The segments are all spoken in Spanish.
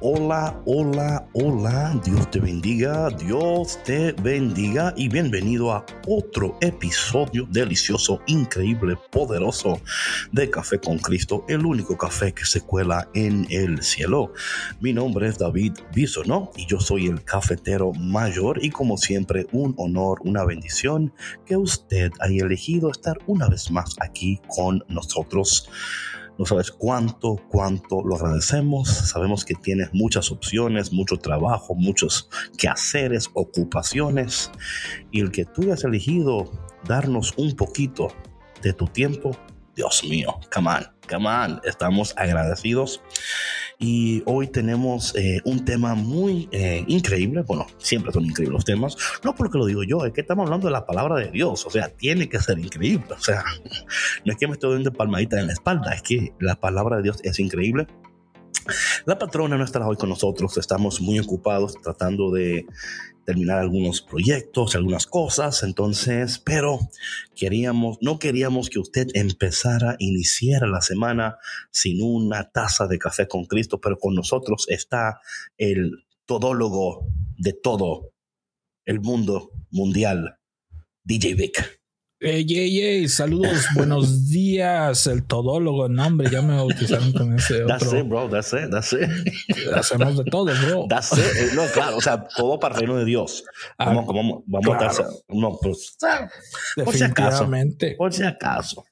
Hola, hola, hola, Dios te bendiga, Dios te bendiga y bienvenido a otro episodio delicioso, increíble, poderoso de Café con Cristo, el único café que se cuela en el cielo. Mi nombre es David Bisonó y yo soy el cafetero mayor y como siempre un honor, una bendición que usted haya elegido estar una vez más aquí con nosotros. No sabes cuánto, cuánto lo agradecemos. Sabemos que tienes muchas opciones, mucho trabajo, muchos quehaceres, ocupaciones. Y el que tú hayas elegido darnos un poquito de tu tiempo, Dios mío, come on, come on. Estamos agradecidos. Y hoy tenemos eh, un tema muy eh, increíble. Bueno, siempre son increíbles los temas. No porque lo digo yo, es que estamos hablando de la palabra de Dios. O sea, tiene que ser increíble. O sea, no es que me estoy dando palmadita en la espalda, es que la palabra de Dios es increíble. La patrona no estará hoy con nosotros, estamos muy ocupados tratando de terminar algunos proyectos, algunas cosas, entonces, pero queríamos, no queríamos que usted empezara, iniciara la semana sin una taza de café con Cristo, pero con nosotros está el todólogo de todo el mundo mundial, DJ Vic. Ey, ey, ey, saludos, buenos días, el todólogo, no hombre, ya me bautizaron con ese otro. That's it, bro, that's it, that's it. Hacemos de todo, bro. That's it. Eh, No, claro, o sea, todo para el reino de Dios. Ah, Vamos, vamos, vamos a claro. darse- No, pues, por si acaso. Definitivamente. Por si acaso.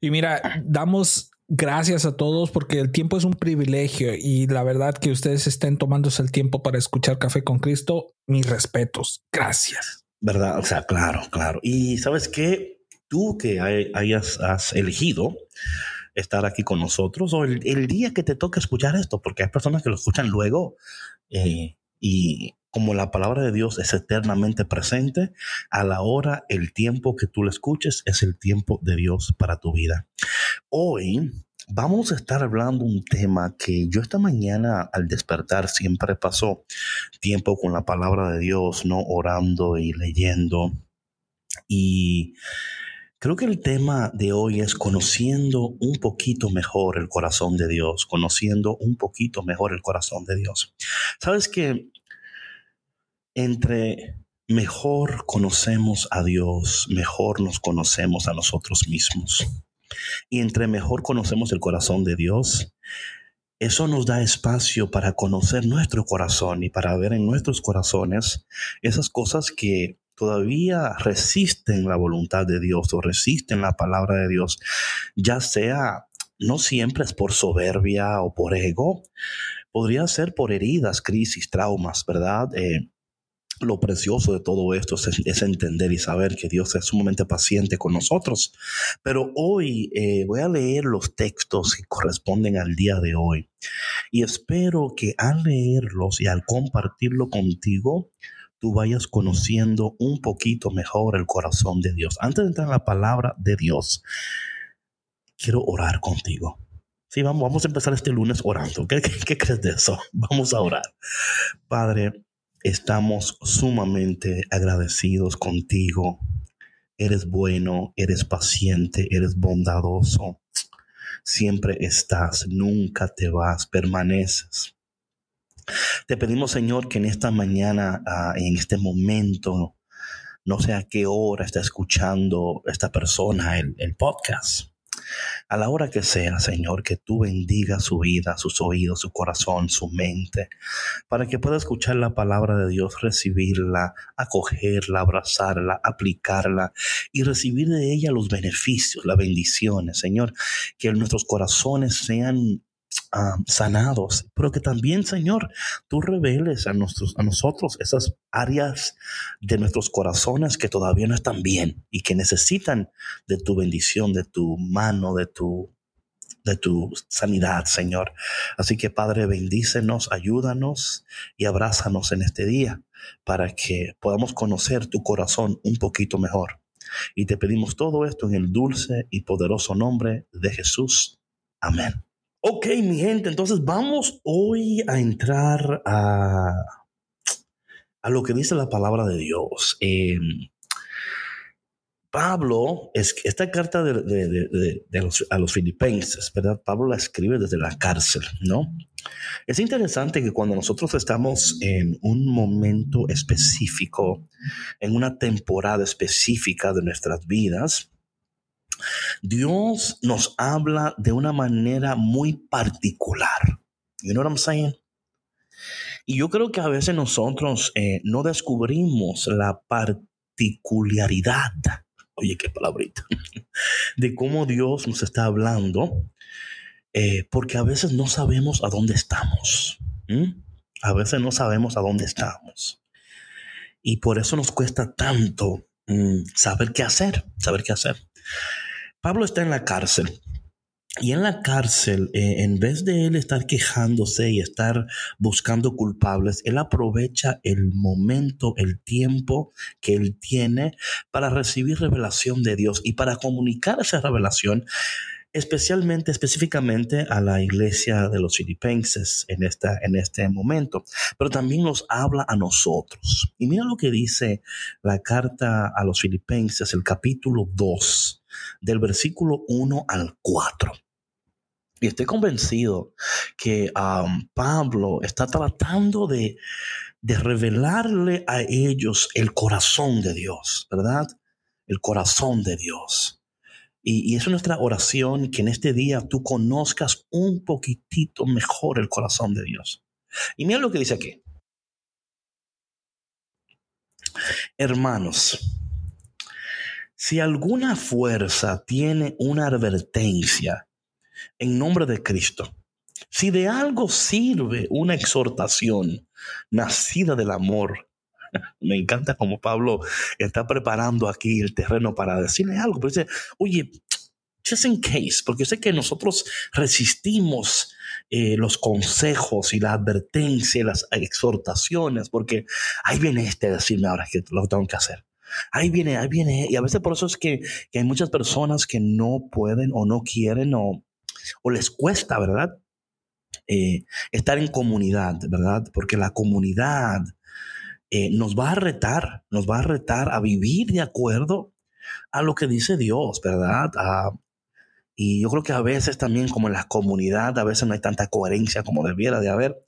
Y mira, damos gracias a todos porque el tiempo es un privilegio y la verdad que ustedes estén tomándose el tiempo para escuchar Café con Cristo, mis respetos. Gracias. ¿Verdad? O sea, claro, claro. Y sabes qué? Tú que hay- hayas has elegido estar aquí con nosotros o el, el día que te toque escuchar esto, porque hay personas que lo escuchan luego eh, y como la palabra de Dios es eternamente presente, a la hora, el tiempo que tú lo escuches es el tiempo de Dios para tu vida. Hoy vamos a estar hablando un tema que yo esta mañana al despertar siempre pasó tiempo con la palabra de Dios, ¿no? Orando y leyendo. Y creo que el tema de hoy es conociendo un poquito mejor el corazón de Dios, conociendo un poquito mejor el corazón de Dios. Sabes que entre mejor conocemos a Dios, mejor nos conocemos a nosotros mismos. Y entre mejor conocemos el corazón de Dios, eso nos da espacio para conocer nuestro corazón y para ver en nuestros corazones esas cosas que todavía resisten la voluntad de Dios o resisten la palabra de Dios, ya sea, no siempre es por soberbia o por ego, podría ser por heridas, crisis, traumas, ¿verdad? Eh, lo precioso de todo esto es, entender y saber que Dios es sumamente paciente con nosotros. Pero hoy eh, voy a leer los textos que corresponden al día de hoy y espero que al leerlos y al compartirlo contigo, tú vayas conociendo un poquito mejor el corazón de Dios. Antes de entrar en la palabra de Dios, quiero orar contigo. Sí, vamos, vamos a empezar este lunes orando. ¿Qué, qué, qué crees de eso? Vamos a orar. Padre, estamos sumamente agradecidos contigo. Eres bueno, eres paciente, eres bondadoso. Siempre estás, nunca te vas, permaneces. Te pedimos, Señor, que en esta mañana, uh, en este momento, no sé a qué hora está escuchando esta persona el podcast, a la hora que sea, Señor, que tú bendiga su vida, sus oídos, su corazón, su mente, para que pueda escuchar la palabra de Dios, recibirla, acogerla, abrazarla, aplicarla y recibir de ella los beneficios, las bendiciones, Señor, que nuestros corazones sean Sanados, pero que también, Señor, tú reveles a, nuestros, a nosotros esas áreas de nuestros corazones que todavía no están bien y que necesitan de tu bendición, de tu mano, de tu, de tu sanidad, Señor. Así que, Padre, bendícenos, ayúdanos y abrázanos en este día para que podamos conocer tu corazón un poquito mejor. Y te pedimos todo esto en el dulce y poderoso nombre de Jesús. Amén. Ok, mi gente, entonces vamos hoy a entrar a, a lo que dice la palabra de Dios. Em, Pablo, es, esta carta de, los, a los filipenses, ¿verdad? Pablo la escribe desde la cárcel, ¿no? Es interesante que cuando nosotros estamos en un momento específico, en una temporada específica de nuestras vidas, Dios nos habla de una manera muy particular. You know what I'm saying? Y yo creo que a veces nosotros eh, no descubrimos la particularidad, oye, qué palabrita, de cómo Dios nos está hablando, eh, porque a veces no sabemos a dónde estamos. A veces no sabemos a dónde estamos. Y por eso nos cuesta tanto mm, saber qué hacer, saber qué hacer. Pablo está en la cárcel. Y en la cárcel, eh, en vez de él estar quejándose y estar buscando culpables, él aprovecha el momento, el tiempo que él tiene para recibir revelación de Dios y para comunicar esa revelación especialmente, específicamente a la iglesia de los filipenses en, esta, en este momento, pero también nos habla a nosotros. Y mira lo que dice la carta a los filipenses, el capítulo 2, del versículo 1 al 4. Y estoy convencido que um, Pablo está tratando de, de revelarle a ellos el corazón de Dios, ¿verdad? El corazón de Dios. Y, es nuestra oración que en este día tú conozcas un poquitito mejor el corazón de Dios. Y mira lo que dice aquí. Hermanos, si alguna fuerza tiene una advertencia en nombre de Cristo, si de algo sirve una exhortación nacida del amor, me encanta como Pablo está preparando aquí el terreno para decirle algo, pero dice, oye, just in case, porque sé que nosotros resistimos eh, los consejos y la advertencia, las exhortaciones, porque ahí viene este a decirme ahora que lo tengo que hacer. Ahí viene, ahí viene. Y a veces por eso es que, hay muchas personas que no pueden o no quieren o, o les cuesta, ¿verdad? Eh, estar en comunidad, ¿verdad? Porque la comunidad eh, nos va a retar, nos va a retar a vivir de acuerdo a lo que dice Dios, ¿verdad? y yo creo que a veces también como en la comunidad, a veces no hay tanta coherencia como debiera de haber,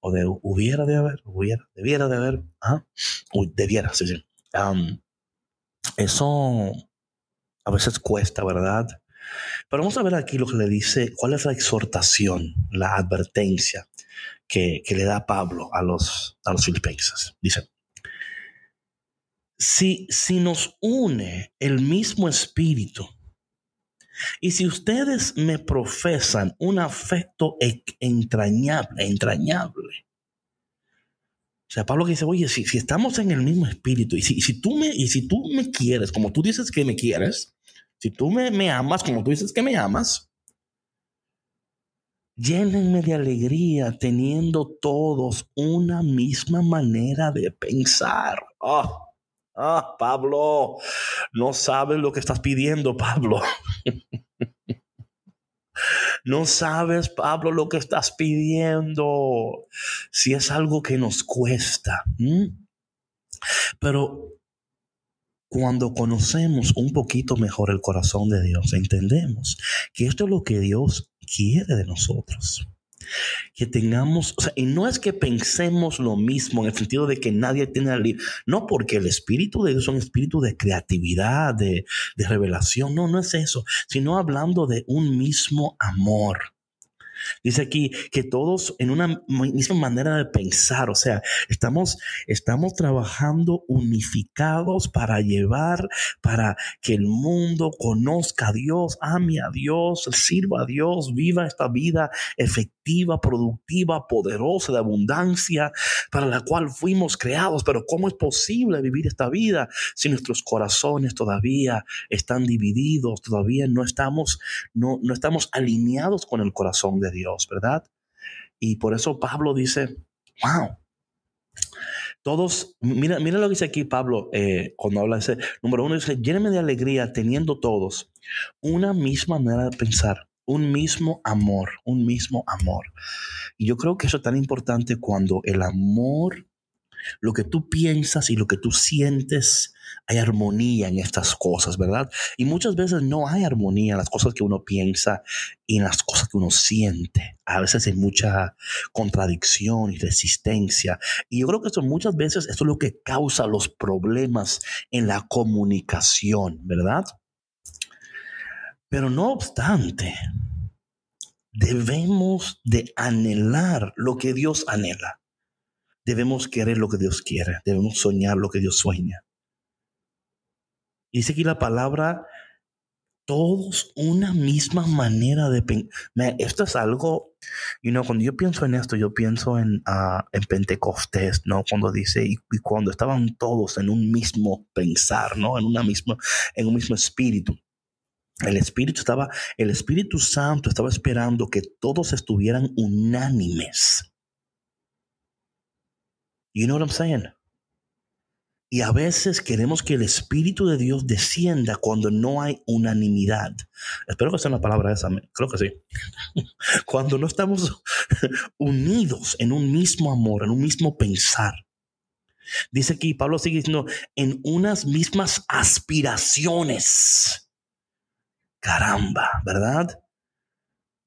o de hubiera de haber, hubiera, debiera de haber, ¿ah? debiera, sí, sí. Eso a veces cuesta, ¿verdad? Pero vamos a ver aquí lo que le dice, cuál es la exhortación, la advertencia que, le da Pablo a los, a los filipenses. Dice, si, si nos une el mismo espíritu, y si ustedes me profesan un afecto entrañable, entrañable, o sea, Pablo dice, oye, si, si estamos en el mismo espíritu, y si, si, tú me, y si tú me quieres como tú dices que me quieres, si tú me, me amas como tú dices que me amas, Llénenme de alegría teniendo todos una misma manera de pensar. Ah, ah, Pablo, no sabes lo que estás pidiendo, Pablo. No sabes, Pablo, lo que estás pidiendo. Si es algo que nos cuesta. Pero cuando conocemos un poquito mejor el corazón de Dios, entendemos que esto es lo que Dios quiere de nosotros. Que tengamos, y no es que pensemos lo mismo en el sentido de que nadie tiene la no porque el espíritu de Dios es un espíritu de creatividad, de, de revelación, no, no es eso, sino hablando de un mismo amor. Dice aquí que todos en una misma manera de pensar, o sea, estamos, estamos trabajando unificados para llevar, para que el mundo conozca a Dios, ame a Dios, sirva a Dios, viva esta vida efectiva, productiva, poderosa, de abundancia, para la cual fuimos creados. Pero ¿cómo es posible vivir esta vida si nuestros corazones todavía están divididos, todavía no estamos, no, no estamos alineados con el corazón de Dios, ¿verdad? Y por eso Pablo dice, wow, todos, mira, mira lo que dice aquí Pablo eh, cuando habla de ese, número uno, dice, lléneme de alegría teniendo todos una misma manera de pensar, un mismo amor, un mismo amor. Y yo creo que eso es tan importante cuando el amor, lo que tú piensas y lo que tú sientes, hay armonía en estas cosas, ¿verdad? Y muchas veces no hay armonía en las cosas que uno piensa y en las cosas que uno siente. A veces hay mucha contradicción y resistencia. Y yo creo que esto muchas veces esto es lo que causa los problemas en la comunicación, ¿verdad? Pero no obstante, debemos de anhelar lo que Dios anhela. Debemos querer lo que Dios quiere. Debemos soñar lo que Dios sueña. Dice aquí la palabra, todos una misma manera de pensar. Esto es algo, you know, cuando yo pienso en esto, yo pienso en, uh, en Pentecostés, ¿no? Cuando dice, y, y, cuando estaban todos en un mismo pensar, ¿no? En, una misma, en un mismo espíritu. El Espíritu estaba, el Espíritu Santo estaba esperando que todos estuvieran unánimes. You know what I'm saying? Y a veces queremos que el Espíritu de Dios descienda cuando no hay unanimidad. Espero que sea una palabra esa, creo que sí. Cuando no estamos unidos en un mismo amor, en un mismo pensar. Dice aquí, Pablo sigue diciendo, en unas mismas aspiraciones. Caramba, ¿verdad?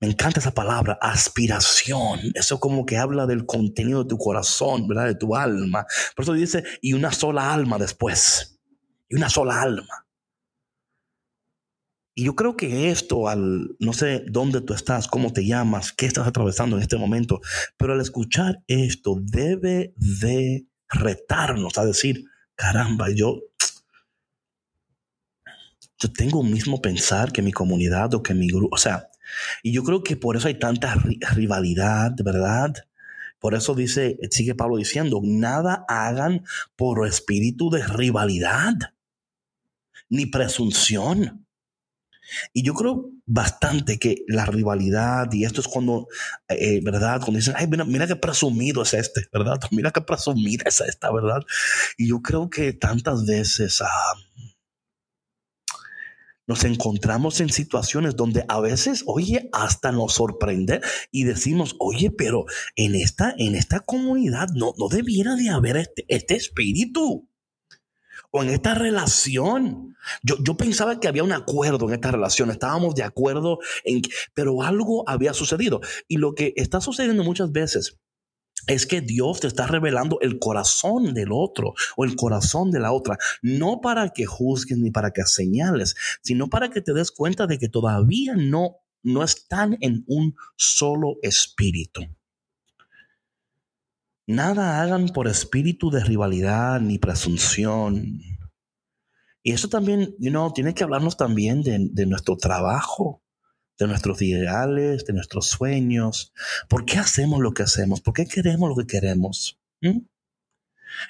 Me encanta esa palabra, aspiración. Eso como que habla del contenido de tu corazón, ¿verdad? De tu alma. Por eso dice, y una sola alma después. Y una sola alma. Y yo creo que esto, al no sé dónde tú estás, cómo te llamas, qué estás atravesando en este momento, pero al escuchar esto debe de retarnos a decir, caramba, yo, yo tengo un mismo pensar que mi comunidad o que mi grupo, o sea, y yo creo que por eso hay tanta rivalidad, ¿verdad? Por eso dice, sigue Pablo diciendo, nada hagan por espíritu de rivalidad, ni presunción. Y yo creo bastante que la rivalidad, y esto es cuando, eh, ¿verdad? Cuando dicen, ay, mira, mira qué presumido es este, ¿verdad? Mira qué presumida es esta, ¿verdad? Y yo creo que tantas veces, ah, nos encontramos en situaciones donde a veces, oye, hasta nos sorprende y decimos, oye, pero en esta, en esta comunidad no, no debiera de haber este, este espíritu. O en esta relación. Yo, yo pensaba que había un acuerdo en esta relación, estábamos de acuerdo en pero algo había sucedido. Y lo que está sucediendo muchas veces es que Dios te está revelando el corazón del otro o el corazón de la otra, no para que juzgues ni para que señales, sino para que te des cuenta de que todavía no, no están en un solo espíritu. Nada hagan por espíritu de rivalidad ni presunción. Y eso también, you know, tiene que hablarnos también de, de nuestro trabajo de nuestros ideales, de nuestros sueños. ¿Por qué hacemos lo que hacemos? ¿Por qué queremos lo que queremos? ¿Mm?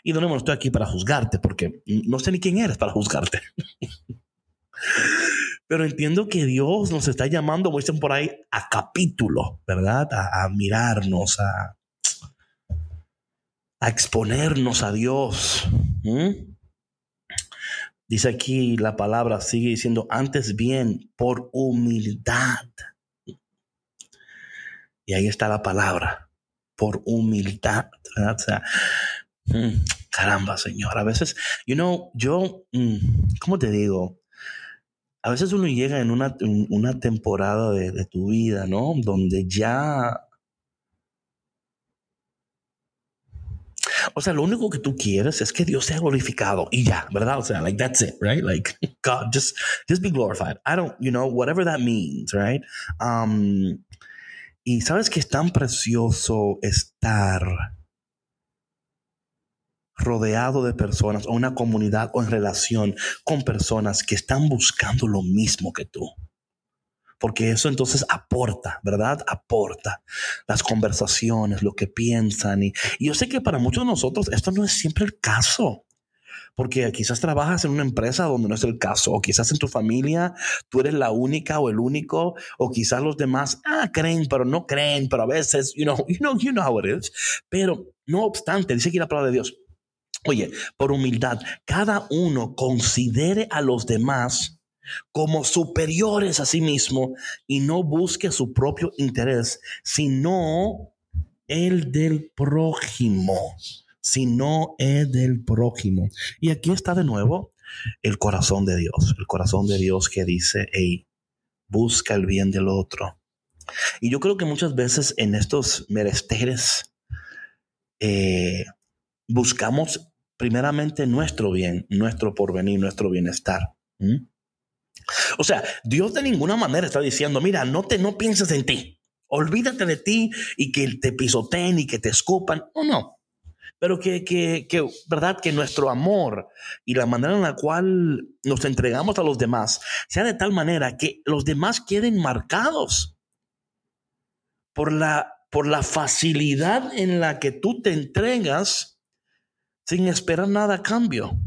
Y de estoy aquí para juzgarte, porque no sé ni quién eres para juzgarte. Pero entiendo que Dios nos está llamando, como dicen por ahí, a capítulo, ¿verdad? A, mirarnos, a, exponernos a Dios. Dice aquí la palabra, sigue diciendo, antes bien, por humildad. Y ahí está la palabra, por humildad. O sea, mm, caramba, Señor. A veces, you know, yo, mm, ¿cómo te digo? A veces uno llega en una, una temporada de, de tu vida, ¿no? Donde ya O sea, lo único que tú quieres es que Dios sea glorificado y ya, ¿verdad? O sea, like that's it, right? Like God, just just be glorified. I don't, you know, whatever that means, right? Um, y sabes que es tan precioso estar rodeado de personas o una comunidad o en relación con personas que están buscando lo mismo que tú porque eso entonces aporta, ¿verdad? Aporta las conversaciones, lo que piensan. Y, yo sé que para muchos de nosotros esto no es siempre el caso. Porque quizás trabajas en una empresa donde no es el caso, o quizás en tu familia tú eres la única o el único, o quizás los demás ah, creen, pero no creen, pero a veces, you know, you know, you know how it is. Pero no obstante, dice aquí la palabra de Dios, oye, por humildad, cada uno considere a los demás como superiores a sí mismo y no busque su propio interés, sino el del prójimo, sino el del prójimo. Y aquí está de nuevo el corazón de Dios, el corazón de Dios que dice, hey, busca el bien del otro. Y yo creo que muchas veces en estos meresteres eh, buscamos primeramente nuestro bien, nuestro porvenir, nuestro bienestar. O sea, Dios de ninguna manera está diciendo, mira, no, te, no pienses en ti. Olvídate de ti y que te pisoteen y que te escupan. No, no. Pero que, que, que, ¿verdad? Que nuestro amor y la manera en la cual nos entregamos a los demás sea de tal manera que los demás queden marcados por la, por la facilidad en la que tú te entregas sin esperar nada a cambio.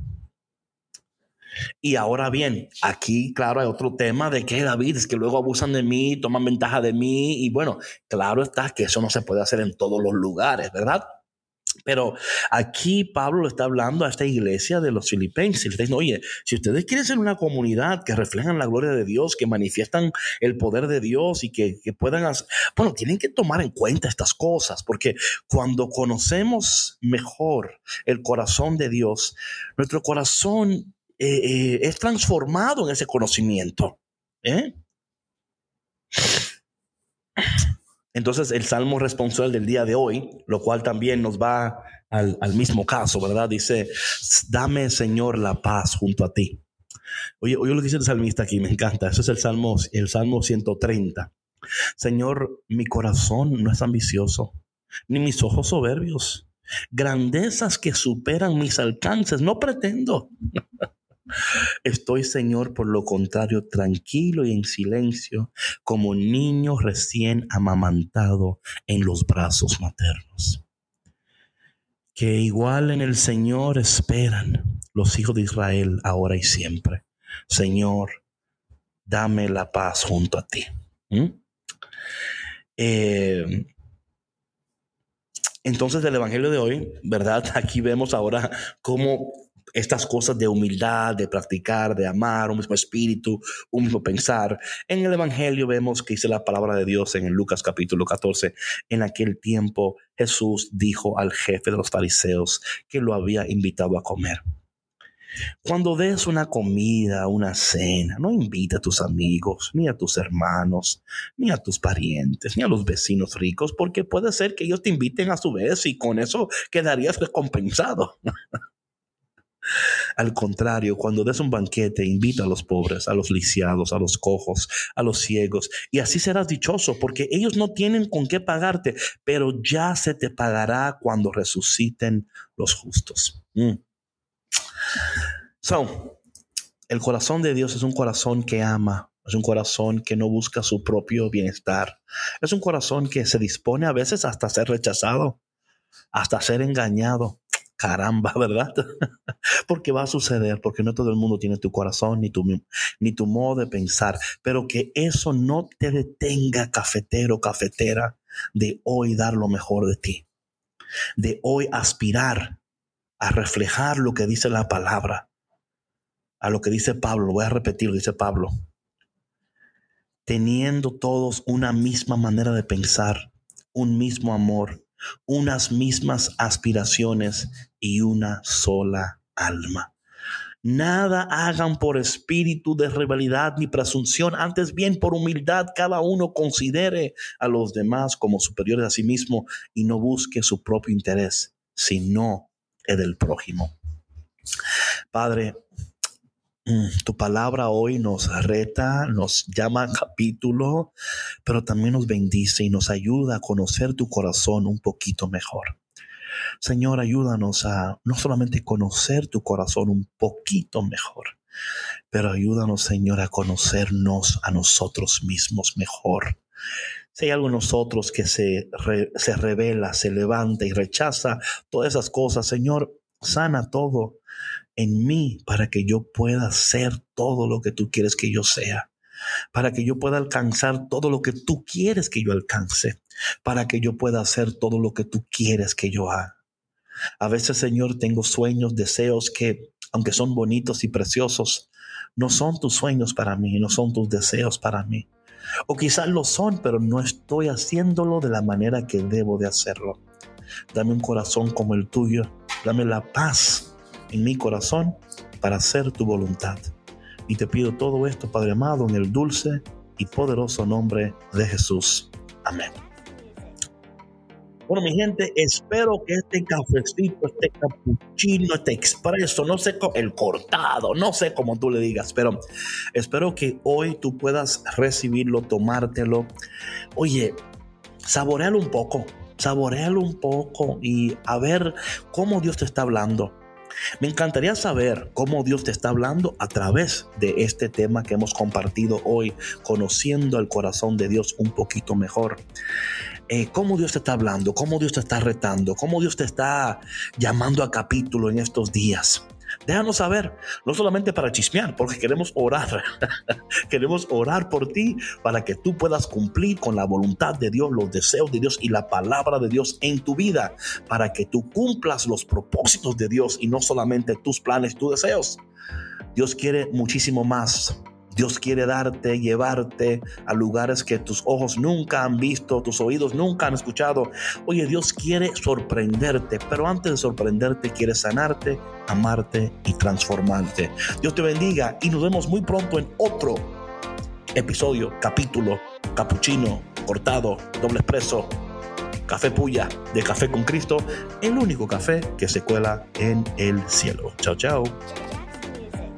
Y ahora bien, aquí, claro, hay otro tema de que David es que luego abusan de mí, toman ventaja de mí. Y bueno, claro está que eso no se puede hacer en todos los lugares, ¿verdad? Pero aquí Pablo le está hablando a esta iglesia de los filipenses. Le está oye, si ustedes quieren ser una comunidad que reflejan la gloria de Dios, que manifiestan el poder de Dios y que, que puedan hacer, bueno, tienen que tomar en cuenta estas cosas, porque cuando conocemos mejor el corazón de Dios, nuestro corazón eh, eh, es transformado en ese conocimiento. ¿eh? Entonces el salmo responsable del día de hoy, lo cual también nos va al, mismo caso, ¿verdad? Dice, dame Señor la paz junto a ti. Oye, oye lo que dice el salmista aquí, me encanta. Eso es el salmo, el salmo 130. Señor, mi corazón no es ambicioso, ni mis ojos soberbios. Grandezas que superan mis alcances, no pretendo. Estoy, Señor, por lo contrario, tranquilo y en silencio, como niño recién amamantado en los brazos maternos. Que igual en el Señor esperan los hijos de Israel ahora y siempre. Señor, dame la paz junto a ti. ¿Mm? Eh, entonces, del Evangelio de hoy, ¿verdad? Aquí vemos ahora cómo estas cosas de humildad, de practicar, de amar, un mismo espíritu, un mismo pensar. En el Evangelio vemos que dice la palabra de Dios en Lucas capítulo 14. En aquel tiempo Jesús dijo al jefe de los fariseos que lo había invitado a comer. Cuando des una comida, una cena, no invita a tus amigos, ni a tus hermanos, ni a tus parientes, ni a los vecinos ricos, porque puede ser que ellos te inviten a su vez y con eso quedarías recompensado. Al contrario, cuando des un banquete, invita a los pobres, a los lisiados, a los cojos, a los ciegos, y así serás dichoso, porque ellos no tienen con qué pagarte, pero ya se te pagará cuando resuciten los justos. Mm. So, el corazón de Dios es un corazón que ama, es un corazón que no busca su propio bienestar, es un corazón que se dispone a veces hasta ser rechazado, hasta ser engañado, caramba, ¿verdad? porque va a suceder, porque no todo el mundo tiene tu corazón ni tu, ni tu modo de pensar, pero que eso no te detenga, cafetero, cafetera, de hoy dar lo mejor de ti, de hoy aspirar a reflejar lo que dice la palabra, a lo que dice Pablo, lo voy a repetir, lo dice Pablo, teniendo todos una misma manera de pensar, un mismo amor, unas mismas aspiraciones y una sola alma. Nada hagan por espíritu de rivalidad ni presunción, antes bien por humildad cada uno considere a los demás como superiores a sí mismo y no busque su propio interés, sino el del prójimo. Padre, mm, tu palabra hoy nos reta, nos llama capítulo, pero también nos bendice y nos ayuda a conocer tu corazón un poquito mejor. Señor, ayúdanos a no solamente conocer tu corazón un poquito mejor, pero ayúdanos, Señor, a conocernos a nosotros mismos mejor. Si hay algo en nosotros que se, se revela, se levanta y rechaza todas esas cosas, Señor, sana todo en mí para que yo pueda ser todo lo que tú quieres que yo sea, para que yo pueda alcanzar todo lo que tú quieres que yo alcance, para que yo pueda hacer todo lo que tú quieres que yo haga. A veces, Señor, tengo sueños, deseos que, aunque son bonitos y preciosos, no son tus sueños para mí, no son tus deseos para mí. O quizás lo son, pero no estoy haciéndolo de la manera que debo de hacerlo. Dame un corazón como el tuyo. Dame la paz en mi corazón para hacer tu voluntad. Y te pido todo esto, Padre amado, en el dulce y poderoso nombre de Jesús. Amén. Bueno, mi gente, espero que este cafecito, este cappuccino, este expreso, no sé, el cortado, no sé cómo tú le digas, pero espero que hoy tú puedas recibirlo, tomártelo. Oye, saborealo un poco, saborealo un poco y a ver cómo Dios te está hablando. Me encantaría saber cómo Dios te está hablando a través de este tema que hemos compartido hoy, conociendo el corazón de Dios un poquito mejor. Eh, cómo Dios te está hablando, cómo Dios te está retando, cómo Dios te está llamando a capítulo en estos días. Déjanos saber, no solamente para chismear, porque queremos orar. queremos orar por ti para que tú puedas cumplir con la voluntad de Dios, los deseos de Dios y la palabra de Dios en tu vida, para que tú cumplas los propósitos de Dios y no solamente tus planes, tus deseos. Dios quiere muchísimo más Dios quiere darte, llevarte a lugares que tus ojos nunca han visto, tus oídos nunca han escuchado. Oye, Dios quiere sorprenderte, pero antes de sorprenderte quiere sanarte, amarte y transformarte. Dios te bendiga y nos vemos muy pronto en otro episodio, capítulo, capuchino, cortado, doble expreso, café puya de Café con Cristo, el único café que se cuela en el cielo. Chao, chao.